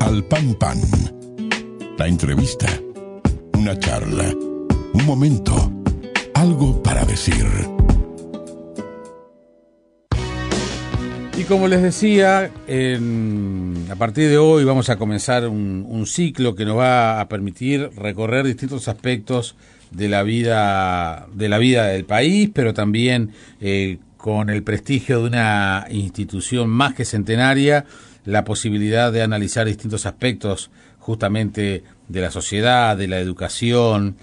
Al Pan Pan. La entrevista. Una charla. Un momento. Algo para decir. Y como les decía, a partir de hoy vamos a comenzar un, un ciclo que nos va a permitir recorrer distintos aspectos de la vida de la vida del país, pero también eh, con el prestigio de una institución más que centenaria, la posibilidad de analizar distintos aspectos justamente de la sociedad, de la educación,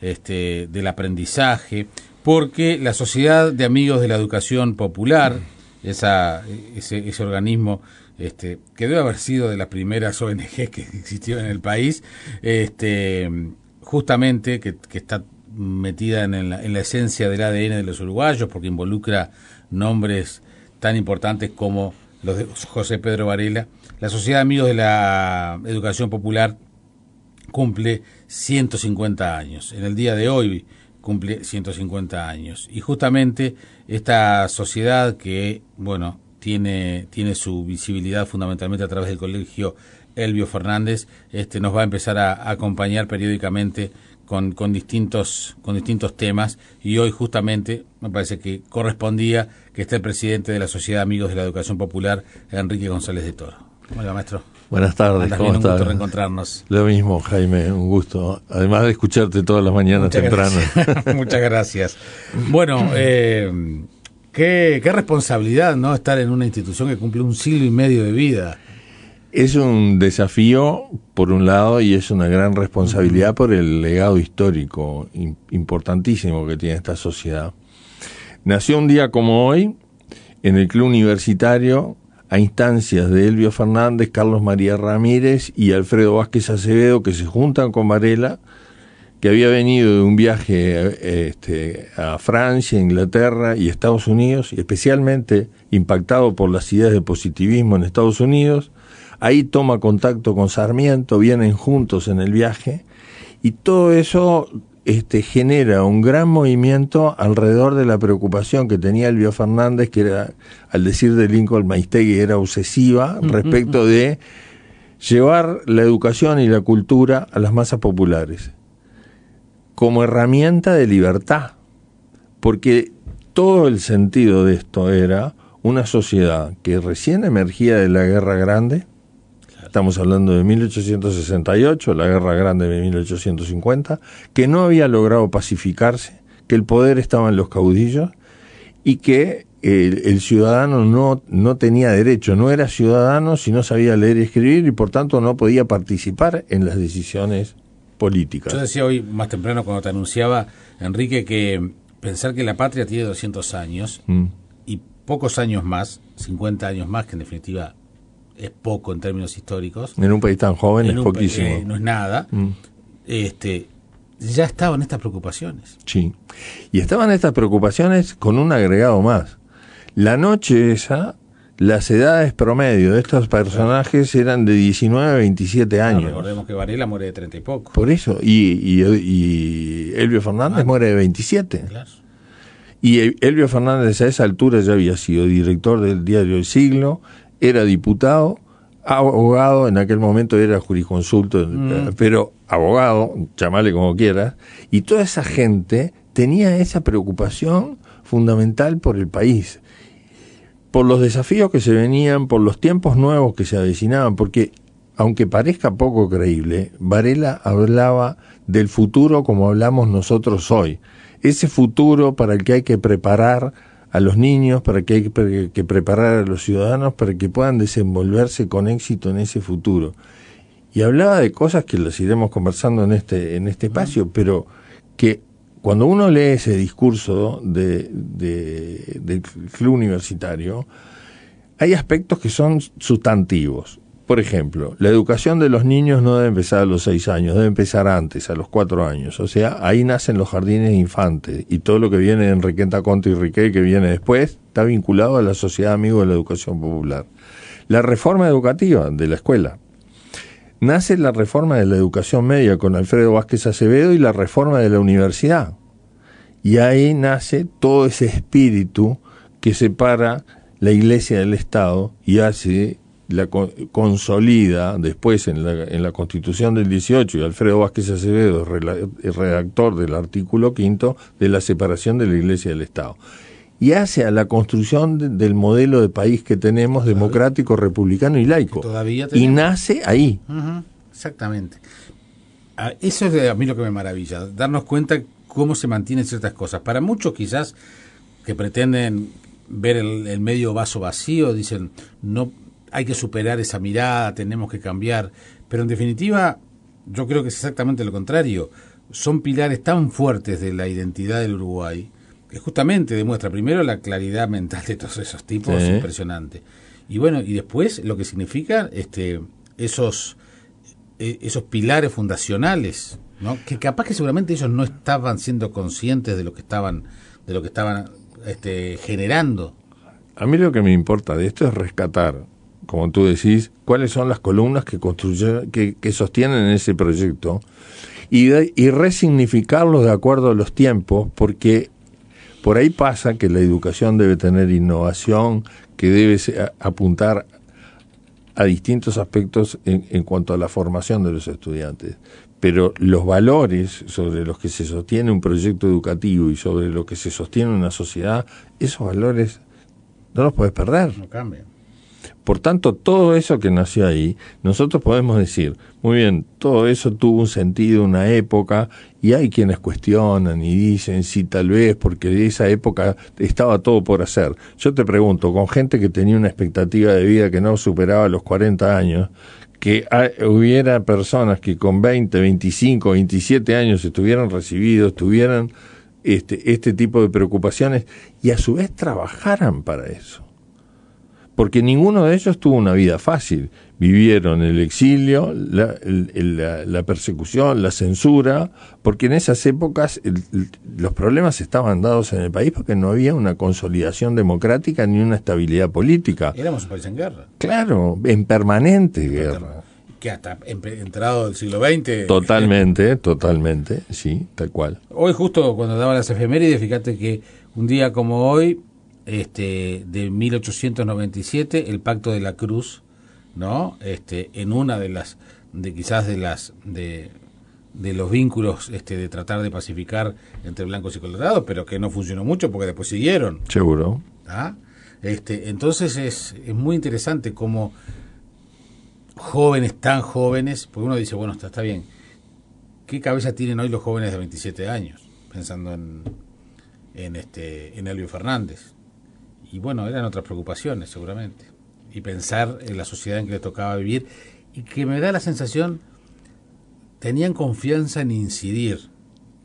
este, del aprendizaje, porque la Sociedad de Amigos de la Educación Popular, esa, ese, ese organismo este, que debe haber sido de las primeras ONG que existió en el país, este, justamente que, que está metida en la, en la esencia del ADN de los uruguayos, porque involucra nombres tan importantes como los de José Pedro Varela. La Sociedad de Amigos de la Educación Popular cumple 150 años. En el día de hoy cumple 150 años. Y justamente esta sociedad que, bueno, tiene, tiene su visibilidad fundamentalmente a través del colegio Elvio Fernández, este, nos va a empezar a, a acompañar periódicamente con, con, distintos, con distintos temas y hoy justamente me parece que correspondía que esté el presidente de la Sociedad Amigos de la Educación Popular, Enrique González de Toro. Hola, maestro. Buenas tardes, ¿cómo bien, un gusto estás? reencontrarnos. Lo mismo, Jaime, un gusto. Además de escucharte todas las mañanas Muchas temprano. gracias. Muchas gracias. Bueno, eh, qué, qué responsabilidad, ¿no? Estar en una institución que cumple un siglo y medio de vida. Es un desafío, por un lado, y es una gran responsabilidad por el legado histórico im- importantísimo que tiene esta sociedad. Nació un día como hoy, en el Club Universitario, a instancias de Elvio Fernández, Carlos María Ramírez y Alfredo Vázquez Acevedo, que se juntan con Varela, que había venido de un viaje eh, este, a Francia, Inglaterra y Estados Unidos, y especialmente impactado por las ideas de positivismo en Estados Unidos. Ahí toma contacto con Sarmiento, vienen juntos en el viaje, y todo eso este, genera un gran movimiento alrededor de la preocupación que tenía Elvio Fernández, que era, al decir de Lincoln Maistegui, era obsesiva respecto de llevar la educación y la cultura a las masas populares como herramienta de libertad, porque todo el sentido de esto era una sociedad que recién emergía de la Guerra Grande, estamos hablando de 1868, la Guerra Grande de 1850, que no había logrado pacificarse, que el poder estaba en los caudillos y que el, el ciudadano no, no tenía derecho, no era ciudadano si no sabía leer y escribir y por tanto no podía participar en las decisiones políticas. Yo decía hoy más temprano cuando te anunciaba, Enrique, que pensar que la patria tiene 200 años Mm. y pocos años más, 50 años más, que en definitiva es poco en términos históricos, En un país tan joven en es poquísimo. eh, no es nada, Mm. este, ya estaban estas preocupaciones. Sí. Y estaban estas preocupaciones con un agregado más. La noche esa, las edades promedio de estos personajes eran de 19 a 27 No, años. recordemos que Varela muere de 30 y poco. Por eso. Y, y, y Elvio Fernández Ah. muere de 27. Claro. Y El- Elvio Fernández a esa altura ya había sido director del diario El Siglo, era diputado, abogado, en aquel momento era jurisconsulto, eh, pero abogado, llamale como quieras, y toda esa gente tenía esa preocupación fundamental por el país, por los desafíos que se venían, por los tiempos nuevos que se avecinaban, porque aunque parezca poco creíble, Varela hablaba del futuro como hablamos nosotros hoy. Ese futuro para el que hay que preparar a los niños, para que hay que preparar a los ciudadanos, para que puedan desenvolverse con éxito en ese futuro. Y hablaba de cosas que las iremos conversando en este, en este espacio, pero que cuando uno lee ese discurso de, de- del club universitario, hay aspectos que son sustantivos. Por ejemplo, la educación de los niños no debe empezar a los seis años, debe empezar antes, a los cuatro años. O sea, ahí nacen los jardines infantes y todo lo que viene en Enriqueta Conte y Riquet, que viene después, está vinculado a la Sociedad Amigo de la Educación Popular. La reforma educativa de la escuela. Nace la reforma de la educación media con Alfredo Vázquez Acevedo y la reforma de la universidad. Y ahí nace todo ese espíritu que separa la iglesia del Estado y hace la consolida después en la, en la Constitución del 18 y Alfredo Vázquez Acevedo, redactor del artículo quinto de la separación de la Iglesia y del Estado. Y hace a la construcción del modelo de país que tenemos, democrático, republicano y laico. Todavía y nace ahí. Exactamente. Ah, eso es a mí lo que me maravilla, darnos cuenta cómo se mantienen ciertas cosas. Para muchos quizás que pretenden ver el, medio vaso vacío, dicen, no hay que superar esa mirada, tenemos que cambiar, pero en definitiva yo creo que es exactamente lo contrario. Son pilares tan fuertes de la identidad del Uruguay que justamente demuestra primero la claridad mental de todos esos tipos, impresionante. Y bueno, y después lo que significa este esos e, esos pilares fundacionales, ¿no? Que capaz que seguramente ellos no estaban siendo conscientes de lo que estaban de lo que estaban este, generando. A mí lo que me importa de esto es rescatar, como tú decís, cuáles son las columnas que, construyen, que, sostienen ese proyecto y, y resignificarlos de acuerdo a los tiempos, porque por ahí pasa que la educación debe tener innovación, que debe apuntar a distintos aspectos en, en, cuanto a la formación de los estudiantes pero los valores sobre los que se sostiene un proyecto educativo y sobre lo que se sostiene una sociedad, esos valores no los puedes perder. No cambian. Por tanto, todo eso que nació ahí, nosotros podemos decir, muy bien, todo eso tuvo un sentido, una época, y hay quienes cuestionan y dicen, sí, tal vez, porque de esa época estaba todo por hacer. Yo te pregunto, con gente que tenía una expectativa de vida que no superaba los 40 años, que hubiera personas que con 20, 25, 27 años estuvieran recibidos, tuvieran este, este tipo de preocupaciones y a su vez trabajaran para eso. Porque ninguno de ellos tuvo una vida fácil. Vivieron el exilio, la, la, persecución, la censura, porque en esas épocas los problemas estaban dados en el país porque no había una consolidación democrática ni una estabilidad política. Éramos un país en guerra. Claro, en permanente guerra. Que hasta entrado del siglo XX. Totalmente, totalmente, sí, tal cual. Hoy justo cuando daba las efemérides, fíjate que un día como hoy, este, de 1897, el Pacto de la Cruz, ¿no? Este, en una de las, de quizás de las, de, de los vínculos este, de tratar de pacificar entre blancos y colorados, pero que no funcionó mucho porque después siguieron. Seguro. ¿Ah? Este, entonces es, es muy interesante cómo jóvenes tan jóvenes, porque uno dice, bueno, está, está bien, ¿qué cabeza tienen hoy los jóvenes de 27 años? Pensando en, en, este, en Elvio Fernández. Y bueno, eran otras preocupaciones seguramente. Y pensar en la sociedad en que le tocaba vivir y que me da la sensación, tenían confianza en incidir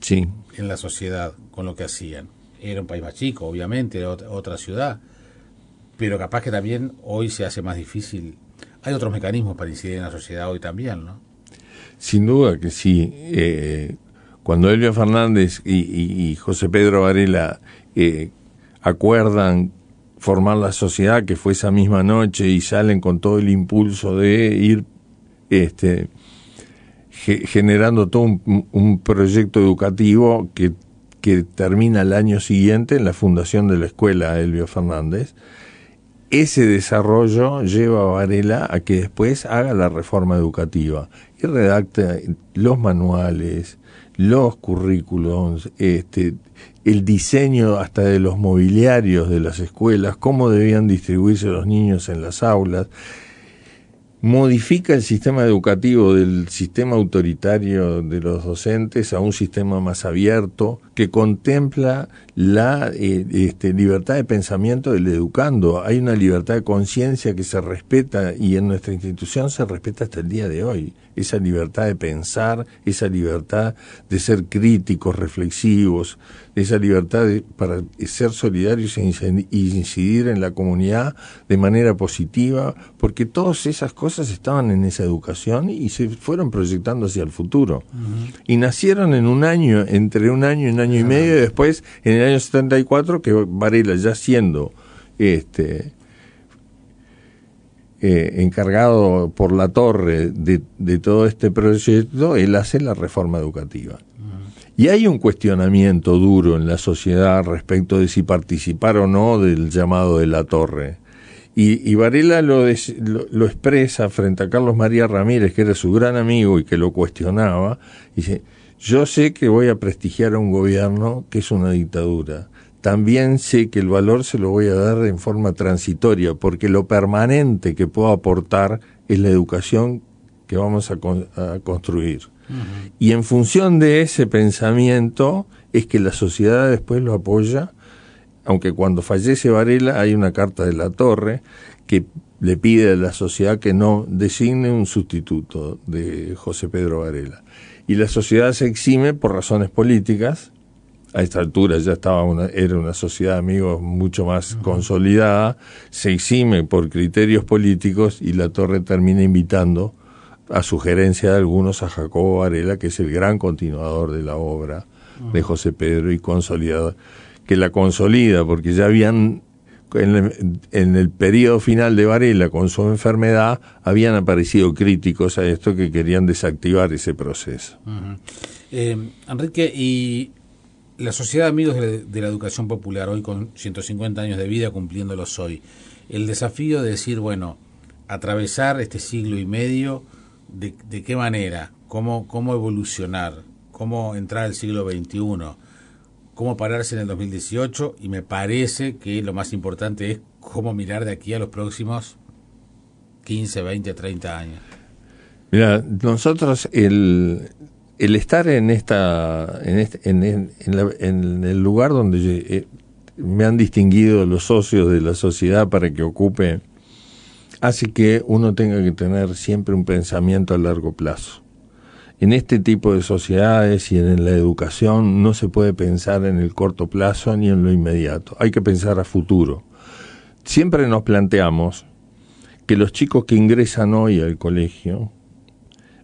sí. en la sociedad con lo que hacían. Era un país más chico, obviamente, era otra ciudad, pero capaz que también hoy se hace más difícil. Hay otros mecanismos para incidir en la sociedad hoy también, ¿no? Sin duda que sí. Eh, cuando Elvio Fernández y, José Pedro Varela eh, acuerdan formar la sociedad, que fue esa misma noche, y salen con todo el impulso de ir este, generando todo un, proyecto educativo que, que termina el año siguiente en la fundación de la escuela Elvio Fernández. Ese desarrollo lleva a Varela a que después haga la reforma educativa y redacte los manuales, los currículums, este, el diseño hasta de los mobiliarios de las escuelas, cómo debían distribuirse los niños en las aulas, modifica el sistema educativo del sistema autoritario de los docentes a un sistema más abierto que contempla la eh, este, libertad de pensamiento del educando. Hay una libertad de conciencia que se respeta y en nuestra institución se respeta hasta el día de hoy. Esa libertad de pensar, esa libertad de ser críticos, reflexivos, esa libertad para ser solidarios e incidir en la comunidad de manera positiva, porque todas esas cosas estaban en esa educación y se fueron proyectando hacia el futuro. Y nacieron en un año, entre un año y un año y medio, y después en el año 74, que Varela ya siendo este, eh, encargado por la torre de, de, todo este proyecto, él hace la reforma educativa. Y hay un cuestionamiento duro en la sociedad respecto de si participar o no del llamado de la torre. Y, Varela lo, lo, expresa frente a Carlos María Ramírez, que era su gran amigo y que lo cuestionaba. Dice, yo sé que voy a prestigiar a un gobierno que es una dictadura. También sé que el valor se lo voy a dar en forma transitoria, porque lo permanente que puedo aportar es la educación que vamos a, construir. Y en función de ese pensamiento es que la sociedad después lo apoya aunque cuando fallece Varela hay una carta de la Torre que le pide a la sociedad que no designe un sustituto de José Pedro Varela. Y la sociedad se exime por razones políticas. A esta altura ya estaba una, era una sociedad de amigos mucho más consolidada. Se exime por criterios políticos y la Torre termina invitando, a sugerencia de algunos, a Jacobo Varela, que es el gran continuador de la obra de José Pedro y consolidador que la consolida, porque ya habían, en el, periodo final de Varela, con su enfermedad, habían aparecido críticos a esto que querían desactivar ese proceso. Eh, Enrique, y la Sociedad de Amigos de la, Educación Popular, hoy con 150 años de vida, cumpliéndolos hoy, el desafío de decir, bueno, atravesar este siglo y medio, ¿de, de qué manera? ¿Cómo, ¿Cómo evolucionar? ¿Cómo entrar al siglo XXI? Cómo pararse en el 2018 y me parece que lo más importante es cómo mirar de aquí a los próximos 15, 20, 30 años. Mira, nosotros el, el estar en esta en, este, en, el lugar donde eh, me han distinguido los socios de la sociedad para que ocupe hace que uno tenga que tener siempre un pensamiento a largo plazo en este tipo de sociedades y en la educación no se puede pensar en el corto plazo ni en lo inmediato, hay que pensar a futuro. Siempre nos planteamos que los chicos que ingresan hoy al colegio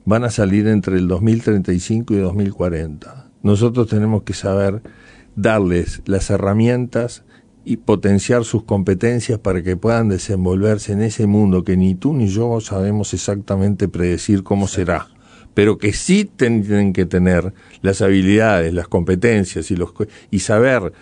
van a salir entre el 2035 y 2040. Nosotros tenemos que saber darles las herramientas y potenciar sus competencias para que puedan desenvolverse en ese mundo que ni tú ni yo sabemos exactamente predecir cómo será pero que sí tienen que tener las habilidades, las competencias y, saber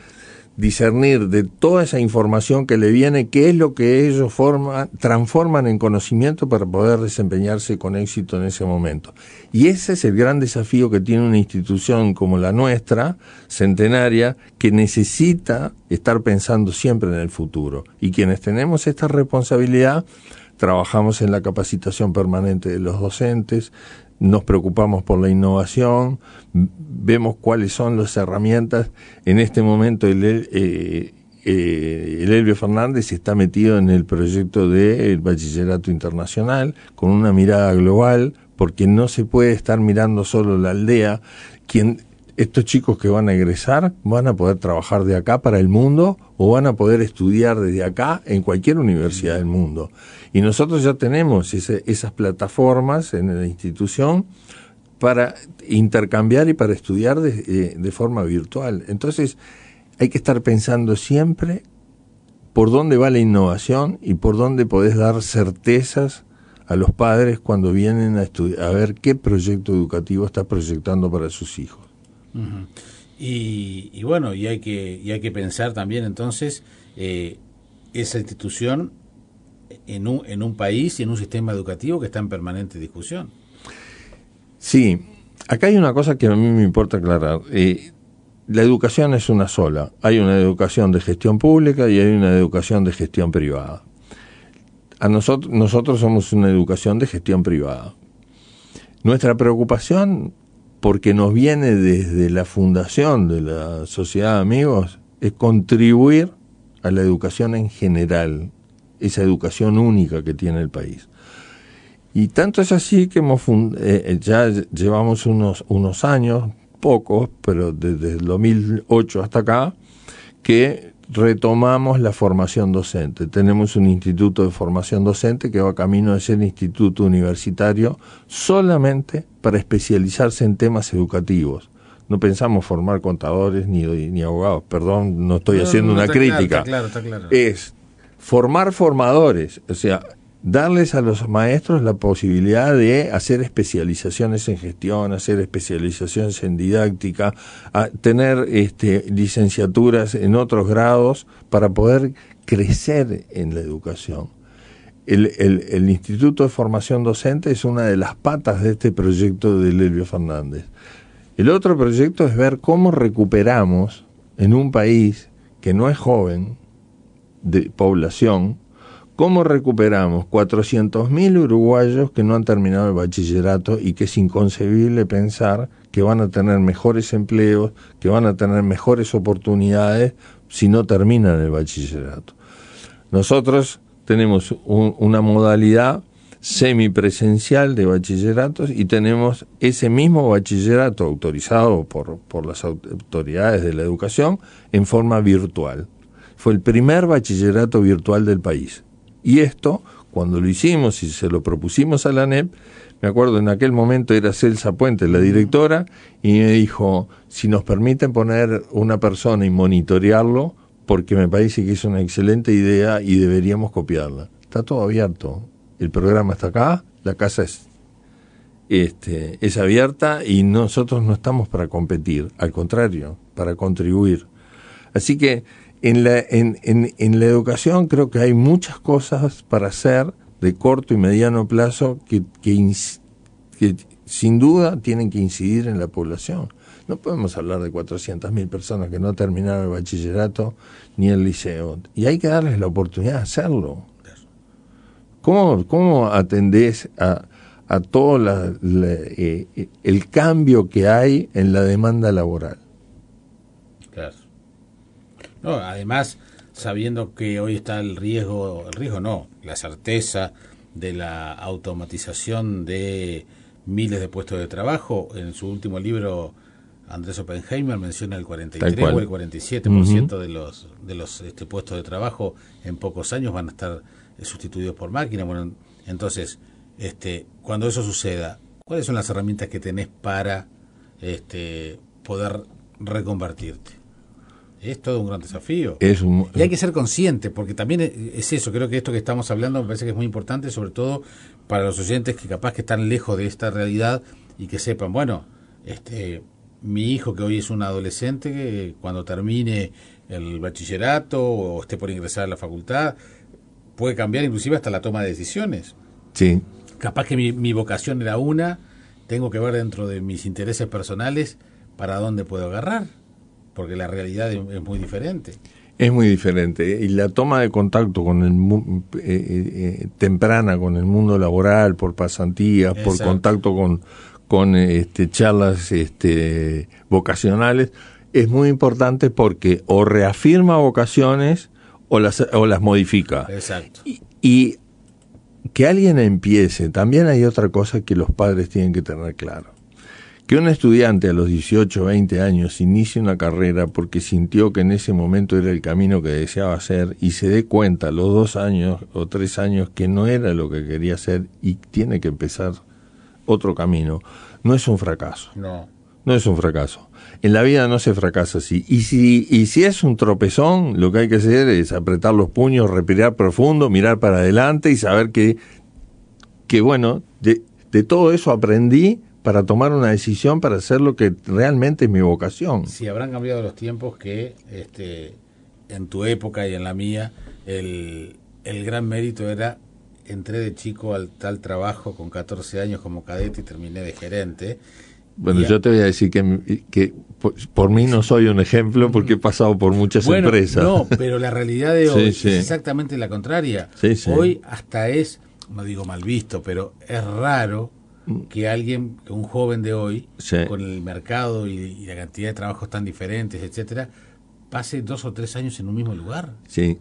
discernir de toda esa información que le viene qué es lo que ellos forman, transforman en conocimiento para poder desempeñarse con éxito en ese momento. Y ese es el gran desafío que tiene una institución como la nuestra, centenaria, que necesita estar pensando siempre en el futuro. Y quienes tenemos esta responsabilidad, trabajamos en la capacitación permanente de los docentes, nos preocupamos por la innovación, vemos cuáles son las herramientas. En este momento el, eh, eh, el Elvio Fernández está metido en el proyecto del bachillerato internacional con una mirada global, porque no se puede estar mirando solo la aldea. Quien, estos chicos que van a egresar van a poder trabajar de acá para el mundo o van a poder estudiar desde acá en cualquier universidad del mundo. Y nosotros ya tenemos esas plataformas en la institución para intercambiar y para estudiar de, eh, de, forma virtual. Entonces, hay que estar pensando siempre por dónde va la innovación y por dónde podés dar certezas a los padres cuando vienen a, a ver qué proyecto educativo está proyectando para sus hijos. y, bueno, y hay que, y hay que pensar también entonces, eh, esa institución en un, en un país y en un sistema educativo que está en permanente discusión. Sí, acá hay una cosa que a mí me importa aclarar. Eh, la educación es una sola. Hay una educación de gestión pública y hay una educación de gestión privada. A nosotros, nosotros somos una educación de gestión privada. Nuestra preocupación, porque nos viene desde la fundación de la Sociedad de Amigos, es contribuir a la educación en general, esa educación única que tiene el país. Y tanto es así que hemos eh, eh, ya llevamos unos, unos años, pocos, pero desde el 2008 hasta acá, que retomamos la formación docente. Tenemos un instituto de formación docente que va camino de ser instituto universitario solamente para especializarse en temas educativos. No pensamos formar contadores ni, ni abogados, perdón, no estoy haciendo una crítica. claro, está claro. Es formar formadores, o sea, darles a los maestros la posibilidad de hacer especializaciones en gestión, hacer especializaciones en didáctica, tener este, licenciaturas en otros grados para poder crecer en la educación. el, el, Instituto de Formación Docente es una de las patas de este proyecto de Lelvio Fernández. El otro proyecto es ver cómo recuperamos en un país que no es joven, de población, cómo recuperamos 400.000 uruguayos que no han terminado el bachillerato y que es inconcebible pensar que van a tener mejores empleos, que van a tener mejores oportunidades si no terminan el bachillerato. Nosotros tenemos una modalidad semipresencial de bachilleratos y tenemos ese mismo bachillerato autorizado por, por las autoridades de la educación en forma virtual. Fue el primer bachillerato virtual del país. Y esto, cuando lo hicimos y se lo propusimos a la NEP, me acuerdo en aquel momento era Celsa Puente la directora y me dijo, si nos permiten poner una persona y monitorearlo, porque me parece que es una excelente idea y deberíamos copiarla. Está todo abierto. El programa está acá, la casa es, este, es abierta y nosotros no estamos para competir, al contrario, para contribuir. Así que en la, en, en, la educación creo que hay muchas cosas para hacer de corto y mediano plazo que, que, sin duda tienen que incidir en la población. No podemos hablar de 400.000 personas que no terminaron el bachillerato ni el liceo. Y hay que darles la oportunidad de hacerlo. ¿Cómo, cómo atendés a, a todo eh, el cambio que hay en la demanda laboral? No, además, sabiendo que hoy está el riesgo, el riesgo no, la certeza de la automatización de miles de puestos de trabajo, en su último libro Andrés Oppenheimer menciona el 43 o el 47% de los de los este, puestos de trabajo en pocos años van a estar eh, sustituidos por máquinas. Bueno, entonces, este, cuando eso suceda, ¿cuáles son las herramientas que tenés para este, poder reconvertirte? Es todo un gran desafío. Es y hay que ser consciente, porque también es eso, creo que esto que estamos hablando me parece que es muy importante, sobre todo para los oyentes que capaz que están lejos de esta realidad y que sepan, bueno, este, mi hijo que hoy es un adolescente, que cuando termine el bachillerato o esté por ingresar a la facultad, puede cambiar inclusive hasta la toma de decisiones. Sí. Capaz que mi, mi vocación era una, tengo que ver dentro de mis intereses personales para dónde puedo agarrar, porque la realidad es, muy diferente. Es muy diferente. Y la toma de contacto con el eh, eh, eh, temprana con el mundo laboral, por pasantías, por contacto con, con este, charlas este, vocacionales, es muy importante porque o reafirma vocaciones o las, o las modifica. Exacto. Y, que alguien empiece, también hay otra cosa que los padres tienen que tener claro. Que un estudiante a los 18 o 20 años inicie una carrera porque sintió que en ese momento era el camino que deseaba hacer y se dé cuenta a los dos años o tres años que no era lo que quería hacer y tiene que empezar otro camino, no es un fracaso. No. No es un fracaso. En la vida no se fracasa así. Y si, y si es un tropezón, lo que hay que hacer es apretar los puños, respirar profundo, mirar para adelante y saber que, que bueno, de, de todo eso aprendí para tomar una decisión para hacer lo que realmente es mi vocación. Si habrán cambiado los tiempos que este, en tu época y en la mía el, el gran mérito era entré de chico al tal trabajo con 14 años como cadete y terminé de gerente. Bueno, yo te voy a decir que, que por, mí no soy un ejemplo porque he pasado por muchas empresas. No, pero la realidad de hoy es exactamente la contraria. hoy hasta es, no digo mal visto, pero es raro que alguien, que un joven de hoy, con el mercado y, y, la cantidad de trabajos tan diferentes, etcétera, pase dos o tres años en un mismo lugar. Sí.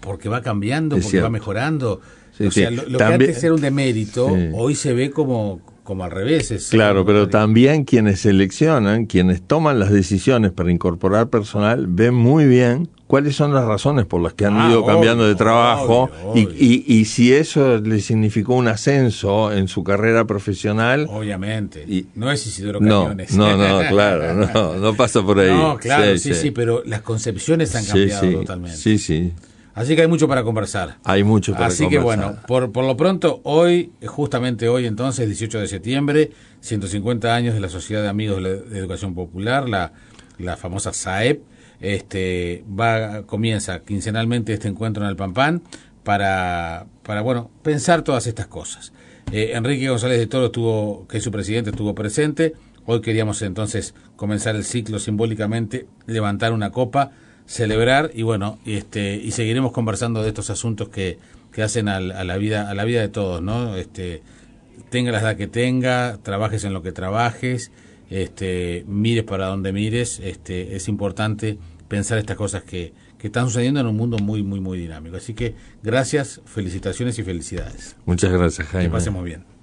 Porque va cambiando, porque va mejorando. O sea, lo, que antes era un demérito, hoy se ve como, como al revés. claro, pero también quienes seleccionan, quienes toman las decisiones para incorporar personal, ven muy bien cuáles son las razones por las que han ah, ido cambiando de trabajo Y, y, si eso le significó un ascenso en su carrera profesional. Obviamente. Y, no es Isidoro Cañones. No, no, claro, no, no pasa por ahí. No, claro, sí, sí, pero las concepciones han cambiado totalmente. Sí, sí. Así que hay mucho para conversar. Hay mucho para Así que bueno, por, por lo pronto, hoy, justamente hoy entonces, 18 de septiembre, 150 años de la Sociedad de Amigos de, Educación Popular, la, la famosa SAEP, este, va, comienza quincenalmente este encuentro en el Pampán para, para bueno, pensar todas estas cosas. Eh, Enrique González de Toro estuvo, que es su presidente, estuvo presente. Hoy queríamos entonces comenzar el ciclo simbólicamente, levantar una copa, celebrar y bueno, este, y seguiremos conversando de estos asuntos que, que hacen a, la vida, a la vida de todos, ¿no? Este, tenga la edad que tenga, trabajes en lo que trabajes, este, mires para donde mires, este, es importante pensar estas cosas que, que están sucediendo en un mundo muy, muy, muy dinámico. Así que gracias, felicitaciones y felicidades. Muchas gracias, Jaime. Que pasemos bien.